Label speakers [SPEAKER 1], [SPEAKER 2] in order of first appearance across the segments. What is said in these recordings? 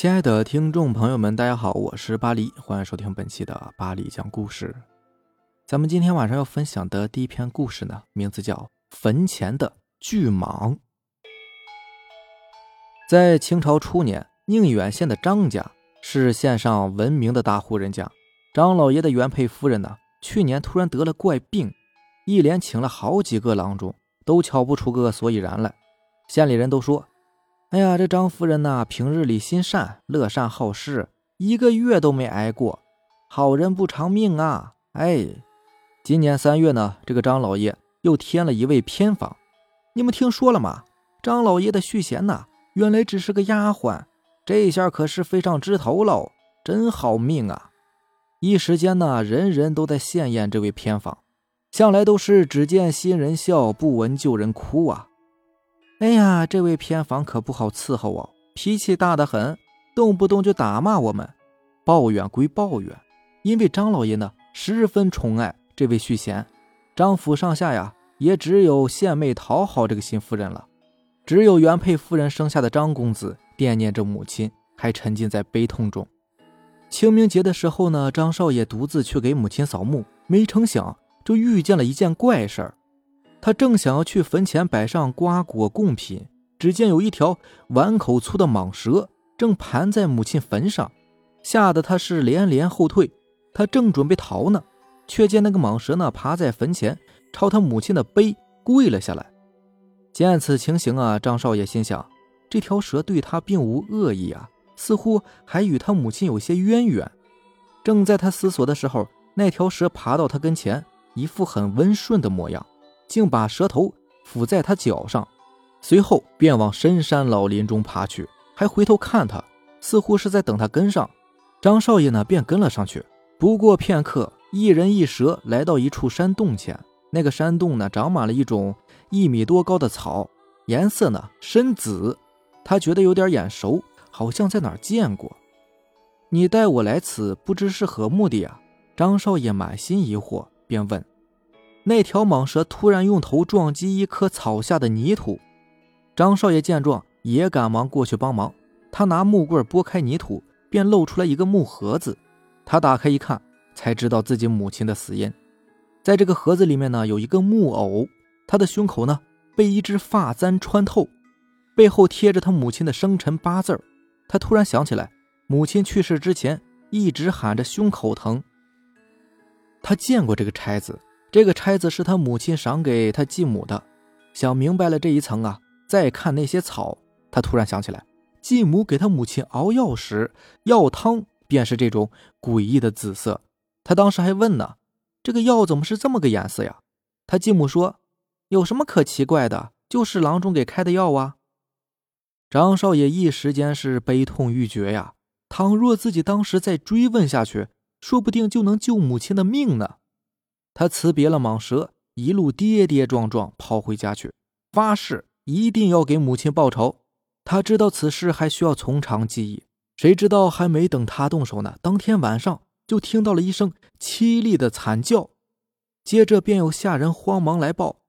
[SPEAKER 1] 亲爱的听众朋友们，大家好，我是巴黎，欢迎收听本期的巴黎讲故事。咱们今天晚上要分享的第一篇故事呢，名字叫《坟前的巨蟒》。在清朝初年，宁远县的张家是县上闻名的大户人家。张老爷的原配夫人呢，去年突然得了怪病，一连请了好几个郎中，都瞧不出个所以然来。县里人都说。哎呀，这张夫人呐，平日里心善，乐善好施，一个月都没挨过。好人不长命啊！哎，今年三月呢，这个张老爷又添了一位偏房。你们听说了吗？张老爷的续弦呐，原来只是个丫鬟，这下可是飞上枝头喽，真好命啊！一时间呢，人人都在羡艳这位偏房，向来都是只见新人笑，不闻旧人哭啊。哎呀，这位偏房可不好伺候哦，脾气大得很，动不动就打骂我们。抱怨归抱怨，因为张老爷呢十分宠爱这位续弦，张府上下呀也只有献媚讨好这个新夫人了。只有原配夫人生下的张公子惦念着母亲，还沉浸在悲痛中。清明节的时候呢，张少爷独自去给母亲扫墓，没成想就遇见了一件怪事儿。他正想要去坟前摆上瓜果贡品，只见有一条碗口粗的蟒蛇正盘在母亲坟上，吓得他是连连后退。他正准备逃呢，却见那个蟒蛇呢爬在坟前，朝他母亲的碑跪了下来。见此情形啊，张少爷心想，这条蛇对他并无恶意啊，似乎还与他母亲有些渊源。正在他思索的时候，那条蛇爬到他跟前，一副很温顺的模样。竟把蛇头抚在他脚上，随后便往深山老林中爬去，还回头看他，似乎是在等他跟上。张少爷呢，便跟了上去。不过片刻，一人一蛇来到一处山洞前。那个山洞呢，长满了一种一米多高的草，颜色呢深紫。他觉得有点眼熟，好像在哪儿见过。你带我来此，不知是何目的啊？张少爷满心疑惑，便问。那条蟒蛇突然用头撞击一颗草下的泥土，张少爷见状也赶忙过去帮忙。他拿木棍拨开泥土，便露出来一个木盒子。他打开一看，才知道自己母亲的死因。在这个盒子里面呢，有一个木偶，他的胸口呢被一只发簪穿透，背后贴着他母亲的生辰八字他突然想起来，母亲去世之前一直喊着胸口疼。他见过这个钗子。这个钗子是他母亲赏给他继母的。想明白了这一层啊，再看那些草，他突然想起来，继母给他母亲熬药时，药汤便是这种诡异的紫色。他当时还问呢：“这个药怎么是这么个颜色呀？”他继母说：“有什么可奇怪的？就是郎中给开的药啊。”张少爷一时间是悲痛欲绝呀。倘若自己当时再追问下去，说不定就能救母亲的命呢。他辞别了蟒蛇，一路跌跌撞撞跑回家去，发誓一定要给母亲报仇。他知道此事还需要从长计议，谁知道还没等他动手呢，当天晚上就听到了一声凄厉的惨叫，接着便有下人慌忙来报：“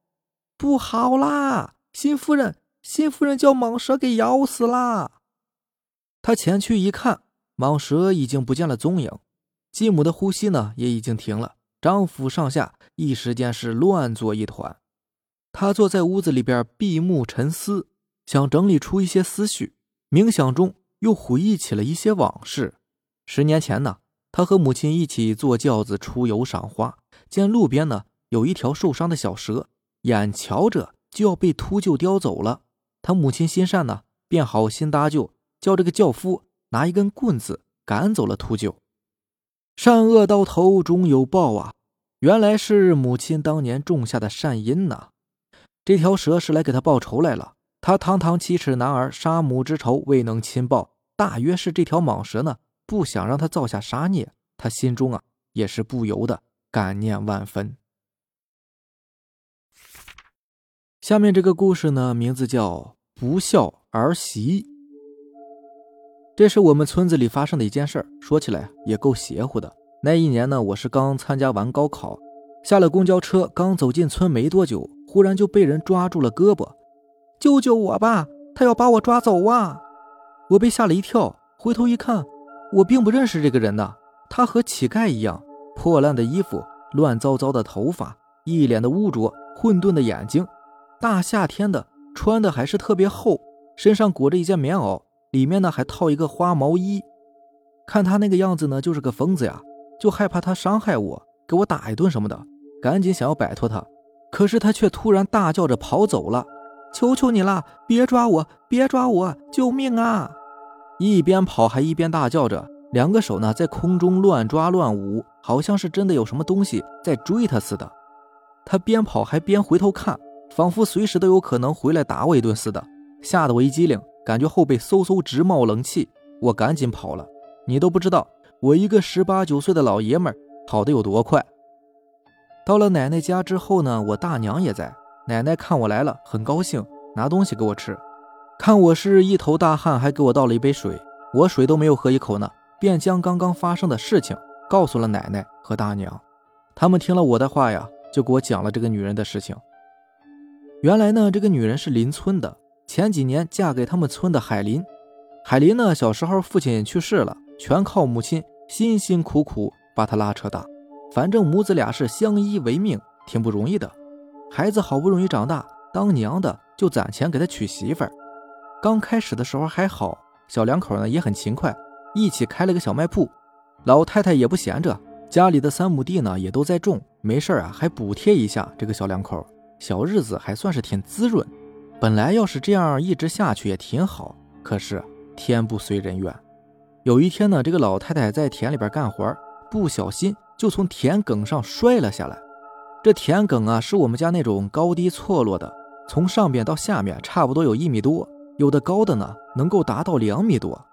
[SPEAKER 1] 不好啦，新夫人，新夫人叫蟒蛇给咬死啦！”他前去一看，蟒蛇已经不见了踪影，继母的呼吸呢也已经停了。张府上下一时间是乱作一团，他坐在屋子里边闭目沉思，想整理出一些思绪。冥想中又回忆起了一些往事。十年前呢，他和母亲一起坐轿子出游赏花，见路边呢有一条受伤的小蛇，眼瞧着就要被秃鹫叼走了。他母亲心善呢，便好心搭救，叫这个轿夫拿一根棍子赶走了秃鹫。善恶到头终有报啊！原来是母亲当年种下的善因呐。这条蛇是来给他报仇来了。他堂堂七尺男儿，杀母之仇未能亲报，大约是这条蟒蛇呢，不想让他造下杀孽。他心中啊，也是不由得感念万分。下面这个故事呢，名字叫《不孝儿媳》。这是我们村子里发生的一件事儿，说起来也够邪乎的。那一年呢，我是刚参加完高考，下了公交车，刚走进村没多久，忽然就被人抓住了胳膊，救救我吧！他要把我抓走啊！我被吓了一跳，回头一看，我并不认识这个人呐，他和乞丐一样，破烂的衣服，乱糟糟的头发，一脸的污浊，混沌的眼睛，大夏天的，穿的还是特别厚，身上裹着一件棉袄，里面呢还套一个花毛衣。看他那个样子呢，就是个疯子呀，就害怕他伤害我，给我打一顿什么的，赶紧想要摆脱他，可是他却突然大叫着跑走了。求求你了，别抓我，别抓我，救命啊！一边跑还一边大叫着，两个手呢在空中乱抓乱舞，好像是真的有什么东西在追他似的。他边跑还边回头看，仿佛随时都有可能回来打我一顿似的，吓得我一激灵，感觉后背嗖嗖直冒冷气。我赶紧跑了。你都不知道，我一个十八九岁的老爷们跑得有多快。到了奶奶家之后呢，我大娘也在。奶奶看我来了，很高兴，拿东西给我吃。看我是一头大汗，还给我倒了一杯水。我水都没有喝一口呢，便将刚刚发生的事情告诉了奶奶和大娘。他们听了我的话呀，就给我讲了这个女人的事情。原来呢，这个女人是邻村的，前几年嫁给他们村的海林。海林呢，小时候父亲去世了，全靠母亲辛辛苦苦把他拉扯大。反正母子俩是相依为命，挺不容易的。孩子好不容易长大，当娘的就攒钱给他娶媳妇儿。刚开始的时候还好，小两口呢也很勤快，一起开了个小卖铺。老太太也不闲着，家里的三亩地呢也都在种，没事啊还补贴一下这个小两口，小日子还算是挺滋润。本来要是这样一直下去也挺好，可是天不遂人愿。有一天呢，这个老太太在田里边干活，不小心就从田埂上摔了下来。这田埂啊，是我们家那种高低错落的，从上边到下面差不多有一米多，有的高的呢，能够达到两米多。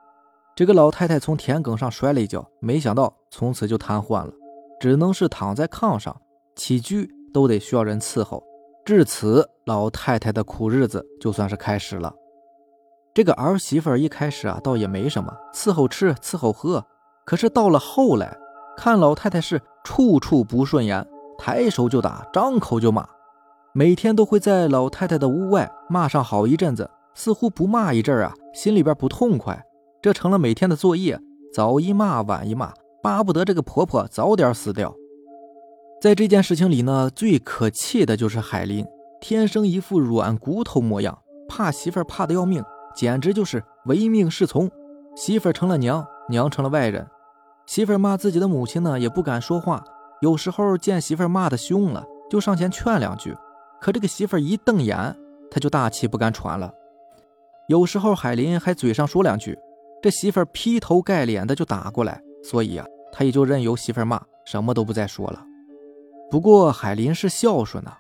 [SPEAKER 1] 这个老太太从田埂上摔了一跤，没想到从此就瘫痪了，只能是躺在炕上，起居都得需要人伺候。至此，老太太的苦日子就算是开始了。这个儿媳妇一开始啊，倒也没什么，伺候吃，伺候喝。可是到了后来，看老太太是处处不顺眼。抬手就打，张口就骂，每天都会在老太太的屋外骂上好一阵子，似乎不骂一阵啊，心里边不痛快，这成了每天的作业，早一骂晚一骂，巴不得这个婆婆早点死掉。在这件事情里呢，最可气的就是海林，天生一副软骨头模样，怕媳妇儿怕的要命，简直就是唯命是从。媳妇儿成了娘，娘成了外人，媳妇儿骂自己的母亲呢，也不敢说话。有时候见媳妇骂的凶了，就上前劝两句，可这个媳妇一瞪眼，他就大气不敢喘了。有时候海林还嘴上说两句，这媳妇劈头盖脸的就打过来，所以啊，他也就任由媳妇骂，什么都不再说了。不过海林是孝顺呐，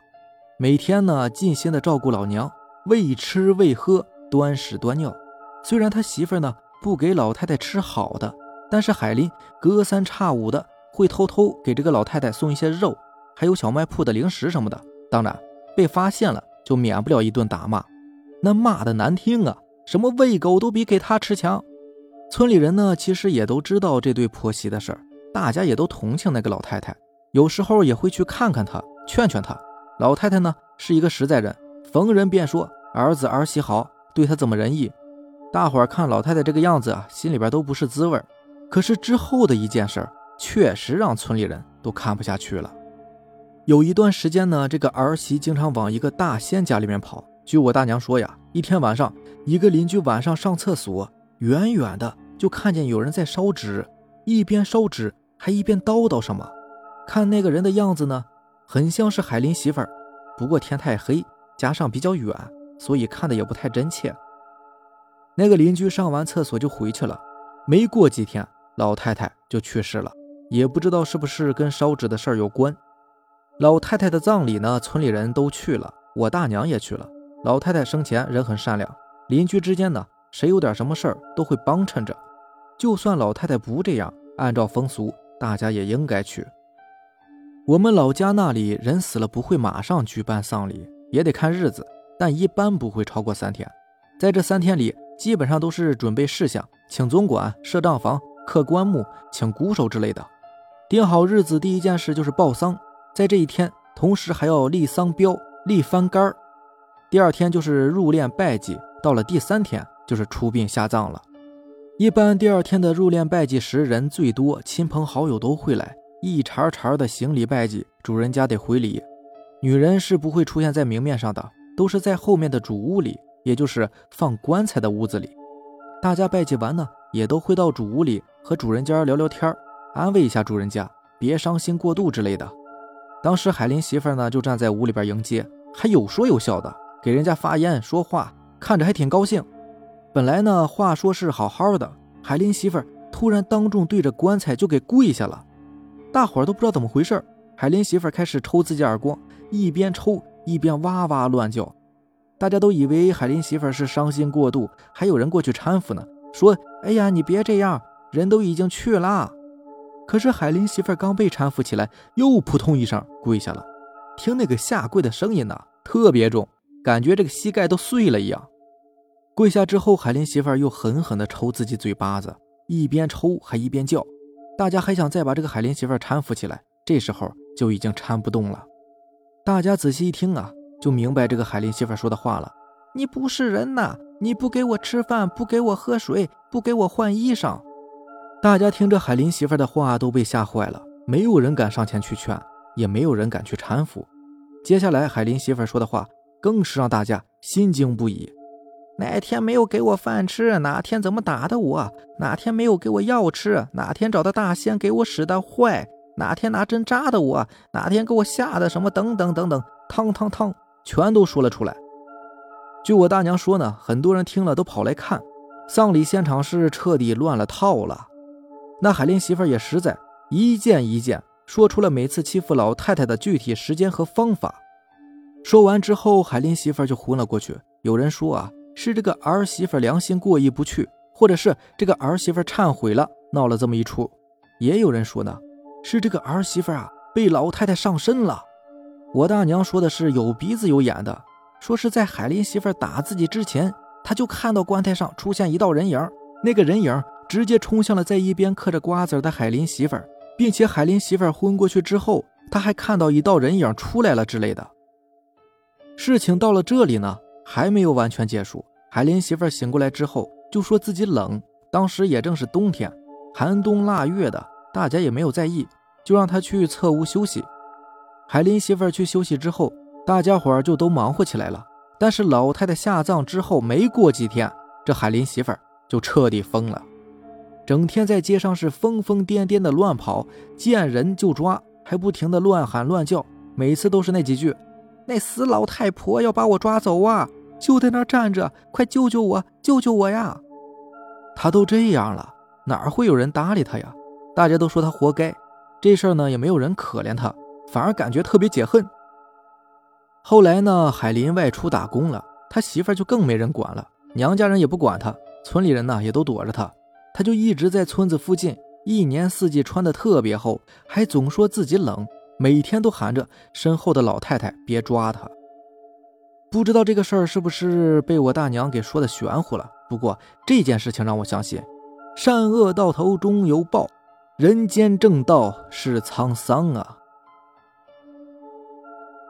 [SPEAKER 1] 每天呢尽心的照顾老娘，喂吃喂喝，端屎端尿。虽然他媳妇呢不给老太太吃好的，但是海林隔三差五的。会偷偷给这个老太太送一些肉，还有小卖铺的零食什么的。当然，被发现了就免不了一顿打骂，那骂的难听啊，什么喂狗都比给他吃强。村里人呢，其实也都知道这对婆媳的事儿，大家也都同情那个老太太，有时候也会去看看她，劝劝她。老太太呢是一个实在人，逢人便说儿子儿媳好，对她怎么仁义。大伙儿看老太太这个样子啊，心里边都不是滋味可是之后的一件事儿。确实让村里人都看不下去了。有一段时间呢，这个儿媳经常往一个大仙家里面跑。据我大娘说呀，一天晚上，一个邻居晚上上厕所，远远的就看见有人在烧纸，一边烧纸还一边叨叨什么。看那个人的样子呢，很像是海林媳妇儿，不过天太黑，加上比较远，所以看的也不太真切。那个邻居上完厕所就回去了，没过几天，老太太就去世了。也不知道是不是跟烧纸的事儿有关。老太太的葬礼呢，村里人都去了，我大娘也去了。老太太生前人很善良，邻居之间呢，谁有点什么事儿都会帮衬着。就算老太太不这样，按照风俗，大家也应该去。我们老家那里人死了不会马上举办丧礼，也得看日子，但一般不会超过三天。在这三天里，基本上都是准备事项，请总管，设账房，刻棺木，请鼓手之类的。定好日子，第一件事就是报丧，在这一天，同时还要立丧标、立幡杆第二天就是入殓拜祭，到了第三天就是出殡下葬了。一般第二天的入殓拜祭时人最多，亲朋好友都会来，一茬茬的行礼拜祭，主人家得回礼。女人是不会出现在明面上的，都是在后面的主屋里，也就是放棺材的屋子里。大家拜祭完呢，也都会到主屋里和主人家聊聊天安慰一下主人家，别伤心过度之类的。当时海林媳妇呢就站在屋里边迎接，还有说有笑的给人家发烟说话，看着还挺高兴。本来呢话说是好好的，海林媳妇突然当众对着棺材就给跪下了，大伙儿都不知道怎么回事海林媳妇开始抽自己耳光，一边抽一边哇哇乱叫。大家都以为海林媳妇是伤心过度，还有人过去搀扶呢，说：“哎呀，你别这样，人都已经去了。”可是海林媳妇刚被搀扶起来，又扑通一声跪下了。听那个下跪的声音呢，特别重，感觉这个膝盖都碎了一样。跪下之后，海林媳妇又狠狠地抽自己嘴巴子，一边抽还一边叫。大家还想再把这个海林媳妇搀扶起来，这时候就已经搀不动了。大家仔细一听啊。就明白这个海林媳妇说的话了。你不是人呐！你不给我吃饭，不给我喝水，不给我换衣裳。大家听着海林媳妇的话都被吓坏了，没有人敢上前去劝，也没有人敢去搀扶。接下来海林媳妇说的话更是让大家心惊不已。哪天没有给我饭吃，哪天怎么打的我？哪天没有给我药吃，哪天找的大仙给我使的坏？哪天拿针扎的我？哪天给我吓的什么？等等等等，汤汤汤。全都说了出来。据我大娘说呢，很多人听了都跑来看，丧礼现场是彻底乱了套了。那海林媳妇也实在一件一件说出了每次欺负老太太的具体时间和方法。说完之后，海林媳妇就昏了过去。有人说啊，是这个儿媳妇良心过意不去，或者是这个儿媳妇忏悔了，闹了这么一出。也有人说呢，是这个儿媳妇啊被老太太上身了。我大娘说的是有鼻子有眼的，说是在海林媳妇打自己之前，她就看到棺材上出现一道人影，那个人影直接冲向了在一边嗑着瓜子的海林媳妇，并且海林媳妇昏过去之后，她还看到一道人影出来了之类的。事情到了这里呢，还没有完全结束。海林媳妇儿醒过来之后，就说自己冷，当时也正是冬天，寒冬腊月的，大家也没有在意，就让她去侧屋休息。海林媳妇儿去休息之后，大家伙儿就都忙活起来了。但是老太太下葬之后没过几天，这海林媳妇儿就彻底疯了，整天在街上是疯疯癫癫的乱跑，见人就抓，还不停的乱喊乱叫，每次都是那几句：“那死老太婆要把我抓走啊！就在那站着，快救救我，救救我呀！”他都这样了，哪会有人搭理他呀？大家都说他活该，这事儿呢也没有人可怜他。反而感觉特别解恨。后来呢，海林外出打工了，他媳妇儿就更没人管了，娘家人也不管他，村里人呢也都躲着他，他就一直在村子附近，一年四季穿的特别厚，还总说自己冷，每天都喊着身后的老太太别抓他。不知道这个事儿是不是被我大娘给说的玄乎了？不过这件事情让我相信，善恶到头终有报，人间正道是沧桑啊。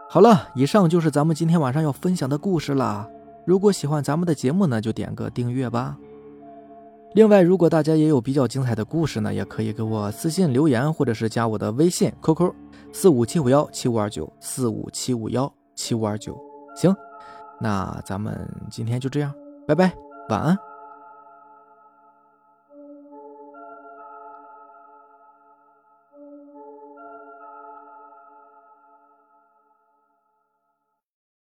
[SPEAKER 1] 好了，以上就是咱们今天晚上要分享的故事啦。如果喜欢咱们的节目呢，就点个订阅吧。另外，如果大家也有比较精彩的故事呢，也可以给我私信留言，或者是加我的微信 QQ 四五七五幺七五二九四五七五幺七五二九。行，那咱们今天就这样，拜拜，晚安。